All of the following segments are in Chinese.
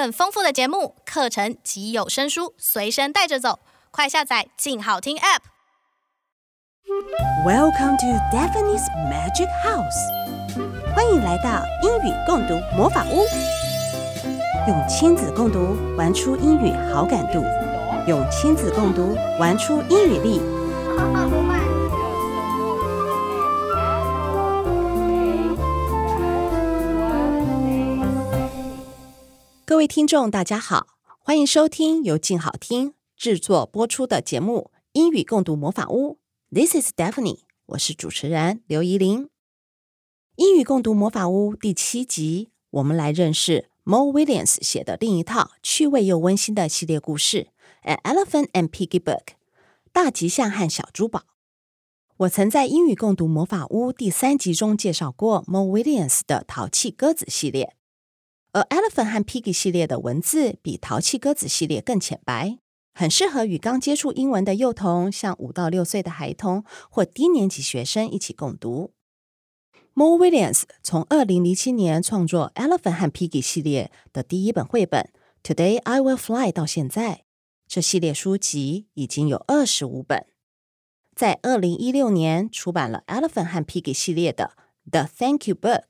更丰富的节目、课程及有声书随身带着走，快下载“静好听 ”App。Welcome to Daphne's Magic House，欢迎来到英语共读魔法屋。用亲子共读玩出英语好感度，用亲子共读玩出英语力。各位听众，大家好，欢迎收听由静好听制作播出的节目《英语共读魔法屋》。This is Daphne，我是主持人刘怡伶。英语共读魔法屋第七集，我们来认识 Mo Williams 写的另一套趣味又温馨的系列故事《An Elephant and Piggy Book》大吉象和小猪宝。我曾在英语共读魔法屋第三集中介绍过 Mo Williams 的淘气鸽子系列。而 Elephant 和 Piggy 系列的文字比淘气鸽子系列更浅白，很适合与刚接触英文的幼童，像五到六岁的孩童或低年级学生一起共读。Mo Willems 从二零零七年创作 Elephant 和 Piggy 系列的第一本绘本《Today I Will Fly》到现在，这系列书籍已经有二十五本。在二零一六年出版了 Elephant 和 Piggy 系列的《The Thank You Book》。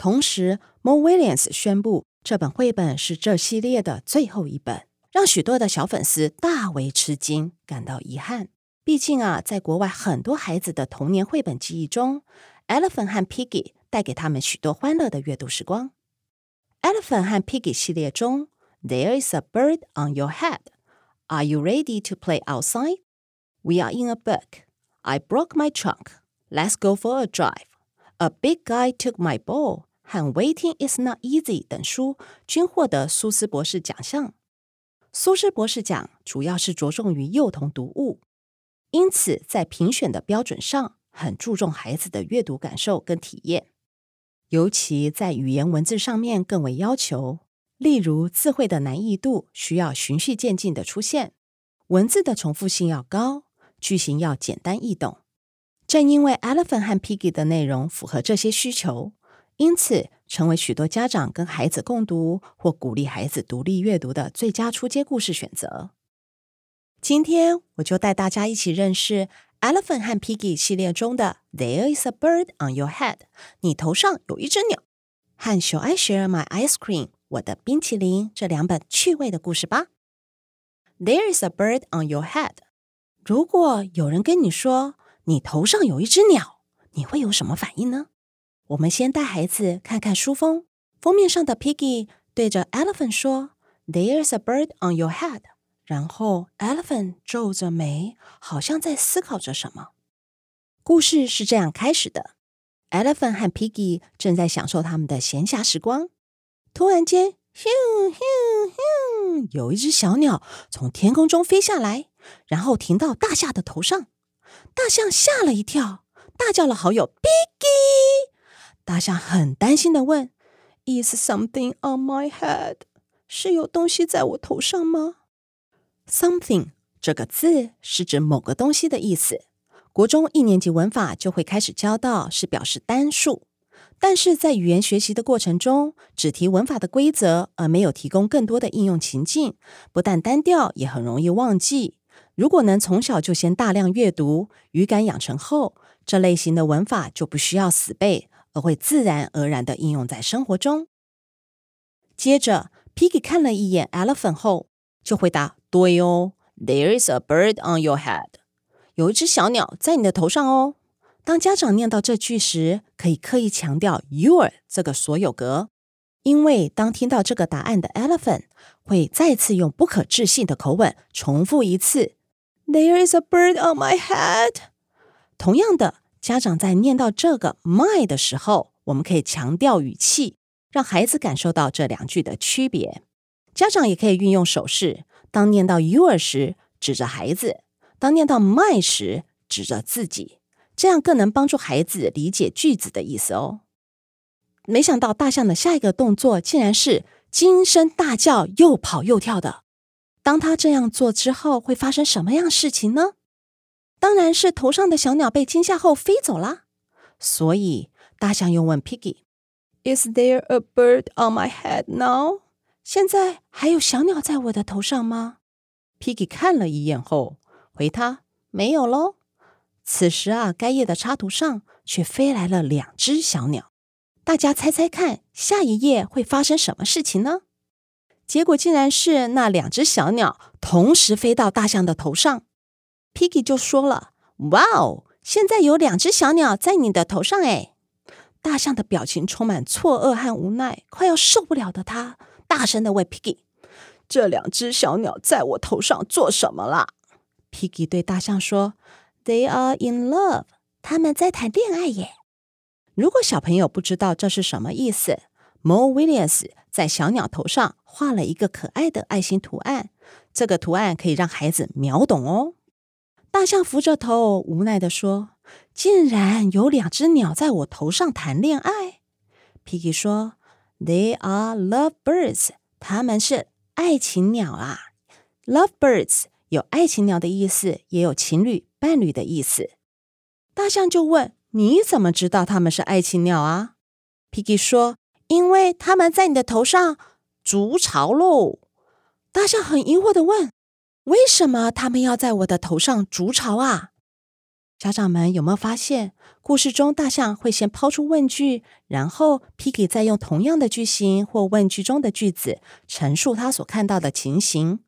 同时，Mo Willems 宣布这本绘本是这系列的最后一本，让许多的小粉丝大为吃惊，感到遗憾。毕竟啊，在国外很多孩子的童年绘本记忆中，《Elephant 和 Piggy》带给他们许多欢乐的阅读时光。《Elephant 和 Piggy》系列中，There is a bird on your head. Are you ready to play outside? We are in a book. I broke my trunk. Let's go for a drive. A big guy took my ball. 和 Waiting is not easy 等书均获得苏斯博士奖项。苏斯博士奖主要是着重于幼童读物，因此在评选的标准上很注重孩子的阅读感受跟体验，尤其在语言文字上面更为要求。例如字汇的难易度需要循序渐进的出现，文字的重复性要高，句型要简单易懂。正因为 Elephant 和 Piggy 的内容符合这些需求。因此，成为许多家长跟孩子共读或鼓励孩子独立阅读的最佳出街故事选择。今天，我就带大家一起认识《Elephant 和 Piggy》系列中的《There is a bird on your head》，你头上有一只鸟，和《Shall I Share My Ice Cream》我的冰淇淋这两本趣味的故事吧。There is a bird on your head。如果有人跟你说你头上有一只鸟，你会有什么反应呢？我们先带孩子看看书封，封面上的 Piggy 对着 Elephant 说：“There's a bird on your head。”然后 Elephant 皱着眉，好像在思考着什么。故事是这样开始的：Elephant 和 Piggy 正在享受他们的闲暇时光，突然间，咻咻咻，有一只小鸟从天空中飞下来，然后停到大象的头上。大象吓了一跳，大叫了好友 Piggy。大象很担心地问：“Is something on my head？是有东西在我头上吗？”“Something” 这个字是指某个东西的意思。国中一年级文法就会开始教到，是表示单数。但是在语言学习的过程中，只提文法的规则，而没有提供更多的应用情境，不但单调，也很容易忘记。如果能从小就先大量阅读，语感养成后，这类型的文法就不需要死背。而会自然而然地应用在生活中。接着，Piggy 看了一眼 Elephant 后，就回答：“对哦，There is a bird on your head。有一只小鸟在你的头上哦。”当家长念到这句时，可以刻意强调 “your” 这个所有格，因为当听到这个答案的 Elephant 会再次用不可置信的口吻重复一次：“There is a bird on my head。”同样的。家长在念到这个 my 的时候，我们可以强调语气，让孩子感受到这两句的区别。家长也可以运用手势，当念到 your 时，指着孩子；当念到 my 时，指着自己，这样更能帮助孩子理解句子的意思哦。没想到大象的下一个动作竟然是惊声大叫，又跑又跳的。当他这样做之后，会发生什么样事情呢？当然是头上的小鸟被惊吓后飞走了，所以大象又问 Piggy：“Is there a bird on my head now？” 现在还有小鸟在我的头上吗？”Piggy 看了一眼后回他：“没有喽。”此时啊，该页的插图上却飞来了两只小鸟。大家猜猜看，下一页会发生什么事情呢？结果竟然是那两只小鸟同时飞到大象的头上。Piggy 就说了：“哇哦，现在有两只小鸟在你的头上诶！”大象的表情充满错愕和无奈，快要受不了的他大声的问 Piggy：“ 这两只小鸟在我头上做什么啦？”Piggy 对大象说：“They are in love，他们在谈恋爱耶。”如果小朋友不知道这是什么意思，Mo Willems 在小鸟头上画了一个可爱的爱心图案，这个图案可以让孩子秒懂哦。大象扶着头，无奈地说：“竟然有两只鸟在我头上谈恋爱。”Piggy 说：“They are lovebirds，他们是爱情鸟啊。Lovebirds 有爱情鸟的意思，也有情侣、伴侣的意思。”大象就问：“你怎么知道他们是爱情鸟啊？”Piggy 说。因为他们在你的头上筑巢喽，大象很疑惑地问：“为什么他们要在我的头上筑巢啊？”家长们有没有发现，故事中大象会先抛出问句，然后 Piggy 再用同样的句型或问句中的句子陈述他所看到的情形？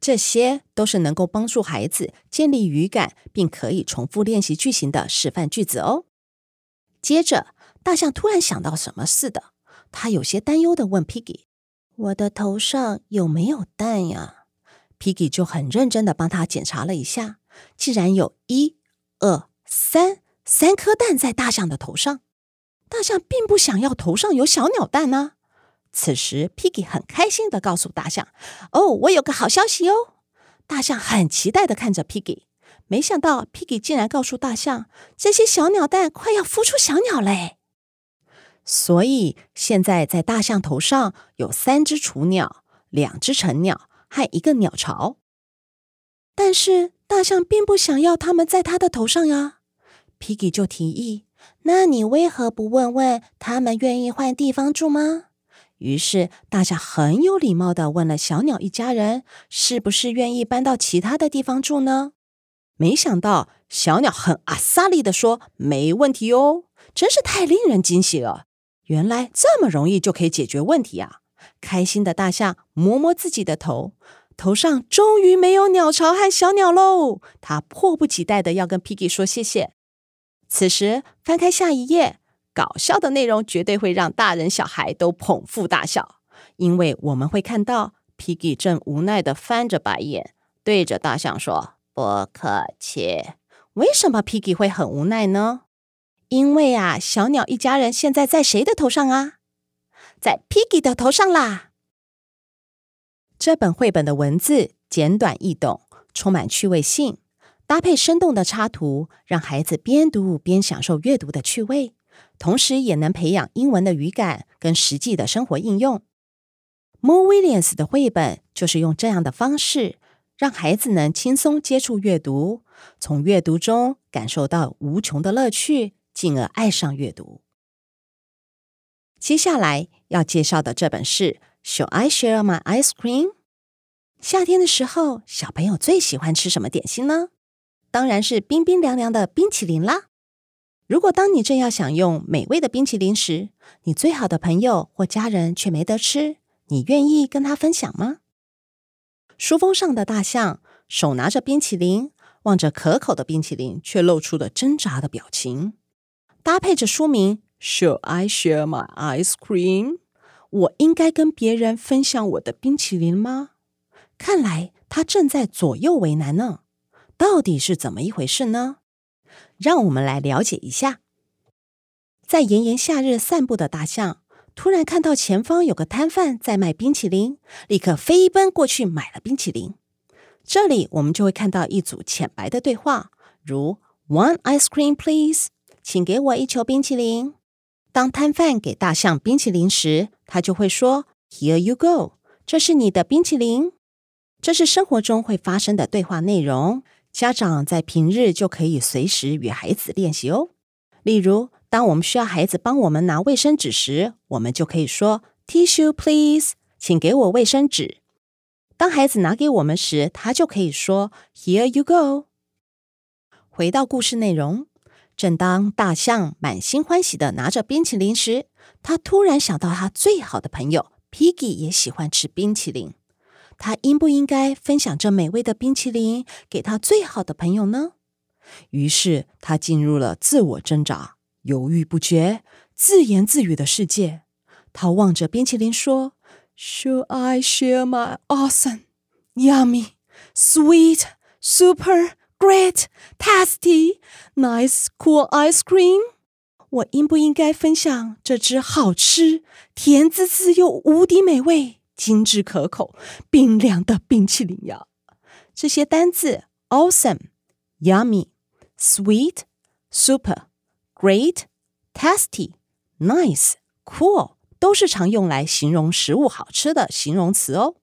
这些都是能够帮助孩子建立语感，并可以重复练习句型的示范句子哦。接着，大象突然想到什么似的。他有些担忧的问 Piggy：“ 我的头上有没有蛋呀？”Piggy 就很认真的帮他检查了一下，竟然有一、二、三三颗蛋在大象的头上。大象并不想要头上有小鸟蛋呢。此时，Piggy 很开心的告诉大象：“哦，我有个好消息哦！”大象很期待的看着 Piggy，没想到 Piggy 竟然告诉大象：“这些小鸟蛋快要孵出小鸟嘞！”所以现在在大象头上有三只雏鸟、两只成鸟和一个鸟巢，但是大象并不想要它们在它的头上呀。Piggy 就提议：“那你为何不问问他们愿意换地方住吗？”于是大象很有礼貌的问了小鸟一家人：“是不是愿意搬到其他的地方住呢？”没想到小鸟很阿萨利的说：“没问题哦！”真是太令人惊喜了。原来这么容易就可以解决问题啊！开心的大象摸摸自己的头，头上终于没有鸟巢和小鸟喽。他迫不及待的要跟 Piggy 说谢谢。此时翻开下一页，搞笑的内容绝对会让大人小孩都捧腹大笑，因为我们会看到 Piggy 正无奈的翻着白眼，对着大象说：“不客气。”为什么 Piggy 会很无奈呢？因为啊，小鸟一家人现在在谁的头上啊？在 Piggy 的头上啦！这本绘本的文字简短易懂，充满趣味性，搭配生动的插图，让孩子边读边享受阅读的趣味，同时也能培养英文的语感跟实际的生活应用。Mo Willems 的绘本就是用这样的方式，让孩子能轻松接触阅读，从阅读中感受到无穷的乐趣。进而爱上阅读。接下来要介绍的这本是《Shall I Share My Ice Cream》？夏天的时候，小朋友最喜欢吃什么点心呢？当然是冰冰凉凉的冰淇淋啦！如果当你正要享用美味的冰淇淋时，你最好的朋友或家人却没得吃，你愿意跟他分享吗？书封上的大象手拿着冰淇淋，望着可口的冰淇淋，却露出了挣扎的表情。搭配着书名，Shall I share my ice cream？我应该跟别人分享我的冰淇淋吗？看来他正在左右为难呢。到底是怎么一回事呢？让我们来了解一下。在炎炎夏日散步的大象，突然看到前方有个摊贩在卖冰淇淋，立刻飞奔过去买了冰淇淋。这里我们就会看到一组浅白的对话，如 “One ice cream, please.” 请给我一球冰淇淋。当摊贩给大象冰淇淋时，他就会说：“Here you go，这是你的冰淇淋。”这是生活中会发生的对话内容。家长在平日就可以随时与孩子练习哦。例如，当我们需要孩子帮我们拿卫生纸时，我们就可以说：“Tissue, please。”请给我卫生纸。当孩子拿给我们时，他就可以说 “Here you go”。回到故事内容，正当大象满心欢喜地拿着冰淇淋时，他突然想到他最好的朋友 Piggy 也喜欢吃冰淇淋。他应不应该分享这美味的冰淇淋给他最好的朋友呢？于是他进入了自我挣扎、犹豫不决、自言自语的世界。他望着冰淇淋说：“Should I share my awesome, yummy, sweet, super great, tasty, nice, cool ice cream？” 我应不应该分享这只好吃、甜滋滋又无敌美味、精致可口、冰凉的冰淇淋呀？这些单字：awesome、yummy、sweet、super、great、tasty、nice、cool。都是常用来形容食物好吃的形容词哦。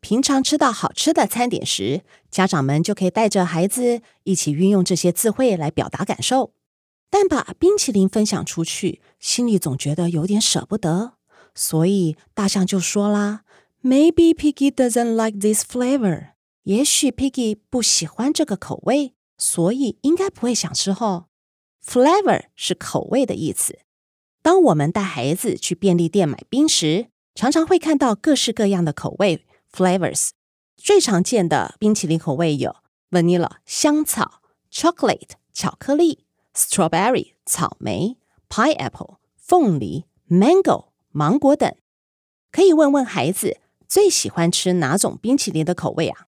平常吃到好吃的餐点时，家长们就可以带着孩子一起运用这些词汇来表达感受。但把冰淇淋分享出去，心里总觉得有点舍不得。所以大象就说啦：“Maybe Piggy doesn't like this flavor。也许 Piggy 不喜欢这个口味，所以应该不会想吃后。Flavor 是口味的意思。”当我们带孩子去便利店买冰时，常常会看到各式各样的口味 （flavors）。最常见的冰淇淋口味有 vanilla 香草、chocolate 巧克力、strawberry 草莓、pineapple 凤梨、mango 芒果等。可以问问孩子最喜欢吃哪种冰淇淋的口味啊？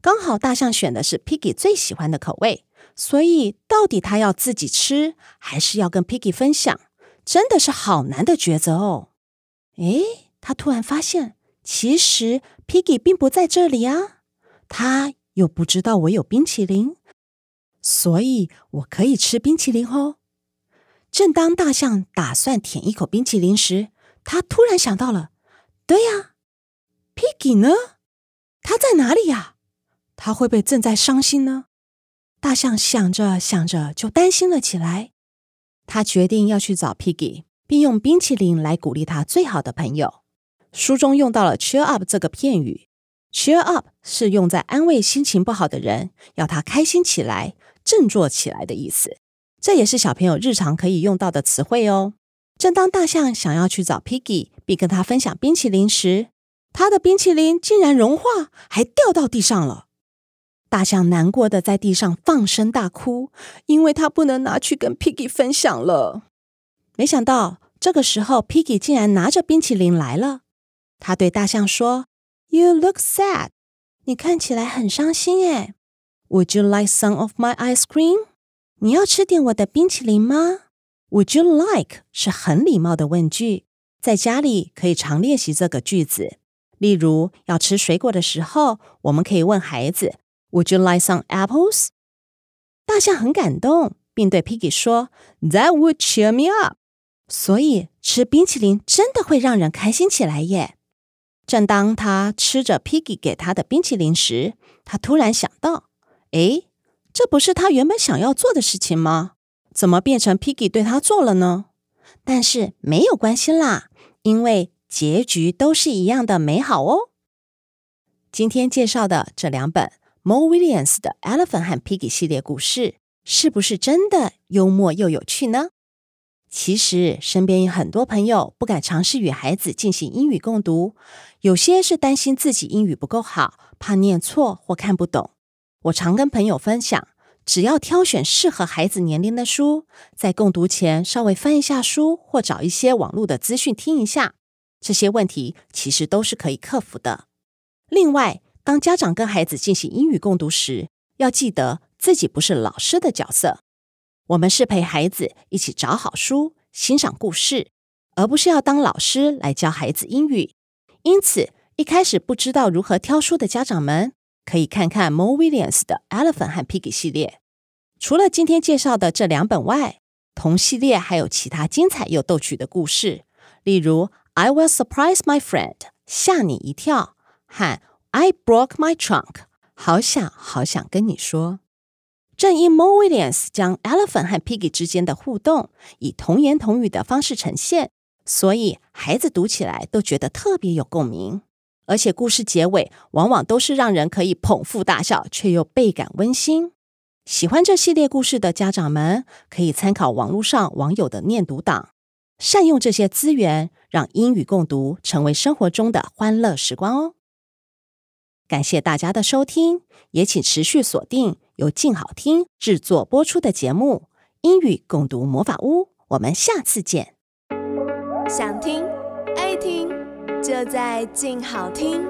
刚好大象选的是 Piggy 最喜欢的口味，所以到底他要自己吃，还是要跟 Piggy 分享？真的是好难的抉择哦！诶，他突然发现，其实 Piggy 并不在这里啊，他又不知道我有冰淇淋，所以我可以吃冰淇淋哦。正当大象打算舔一口冰淇淋时，他突然想到了：对呀，Piggy 呢？他在哪里呀？他会不会正在伤心呢？大象想着想着，就担心了起来。他决定要去找 Piggy，并用冰淇淋来鼓励他最好的朋友。书中用到了 “cheer up” 这个片语，“cheer up” 是用在安慰心情不好的人，要他开心起来、振作起来的意思。这也是小朋友日常可以用到的词汇哦。正当大象想要去找 Piggy，并跟他分享冰淇淋时，他的冰淇淋竟然融化，还掉到地上了。大象难过的在地上放声大哭，因为他不能拿去跟 Piggy 分享了。没想到这个时候，Piggy 竟然拿着冰淇淋来了。他对大象说：“You look sad，你看起来很伤心诶。Would you like some of my ice cream？你要吃点我的冰淇淋吗？Would you like 是很礼貌的问句，在家里可以常练习这个句子。例如，要吃水果的时候，我们可以问孩子。Would you like some apples？大象很感动，并对 Piggy 说：“That would cheer me up。”所以吃冰淇淋真的会让人开心起来耶。正当他吃着 Piggy 给他的冰淇淋时，他突然想到：“诶，这不是他原本想要做的事情吗？怎么变成 Piggy 对他做了呢？”但是没有关系啦，因为结局都是一样的美好哦。今天介绍的这两本。Mo Williams 的《Elephant 和 Piggy》系列故事是不是真的幽默又有趣呢？其实身边有很多朋友不敢尝试与孩子进行英语共读，有些是担心自己英语不够好，怕念错或看不懂。我常跟朋友分享，只要挑选适合孩子年龄的书，在共读前稍微翻一下书，或找一些网络的资讯听一下，这些问题其实都是可以克服的。另外，当家长跟孩子进行英语共读时，要记得自己不是老师的角色，我们是陪孩子一起找好书、欣赏故事，而不是要当老师来教孩子英语。因此，一开始不知道如何挑书的家长们，可以看看 Mo Williams 的《Elephant 和 Piggy》系列。除了今天介绍的这两本外，同系列还有其他精彩又逗趣的故事，例如《I Will Surprise My Friend》吓你一跳和 I broke my trunk，好想好想跟你说。正因 Mo Willems 将 Elephant 和 Piggy 之间的互动以童言童语的方式呈现，所以孩子读起来都觉得特别有共鸣。而且故事结尾往往都是让人可以捧腹大笑，却又倍感温馨。喜欢这系列故事的家长们，可以参考网络上网友的念读档，善用这些资源，让英语共读成为生活中的欢乐时光哦。感谢大家的收听，也请持续锁定由静好听制作播出的节目《英语共读魔法屋》，我们下次见。想听爱听，就在静好听。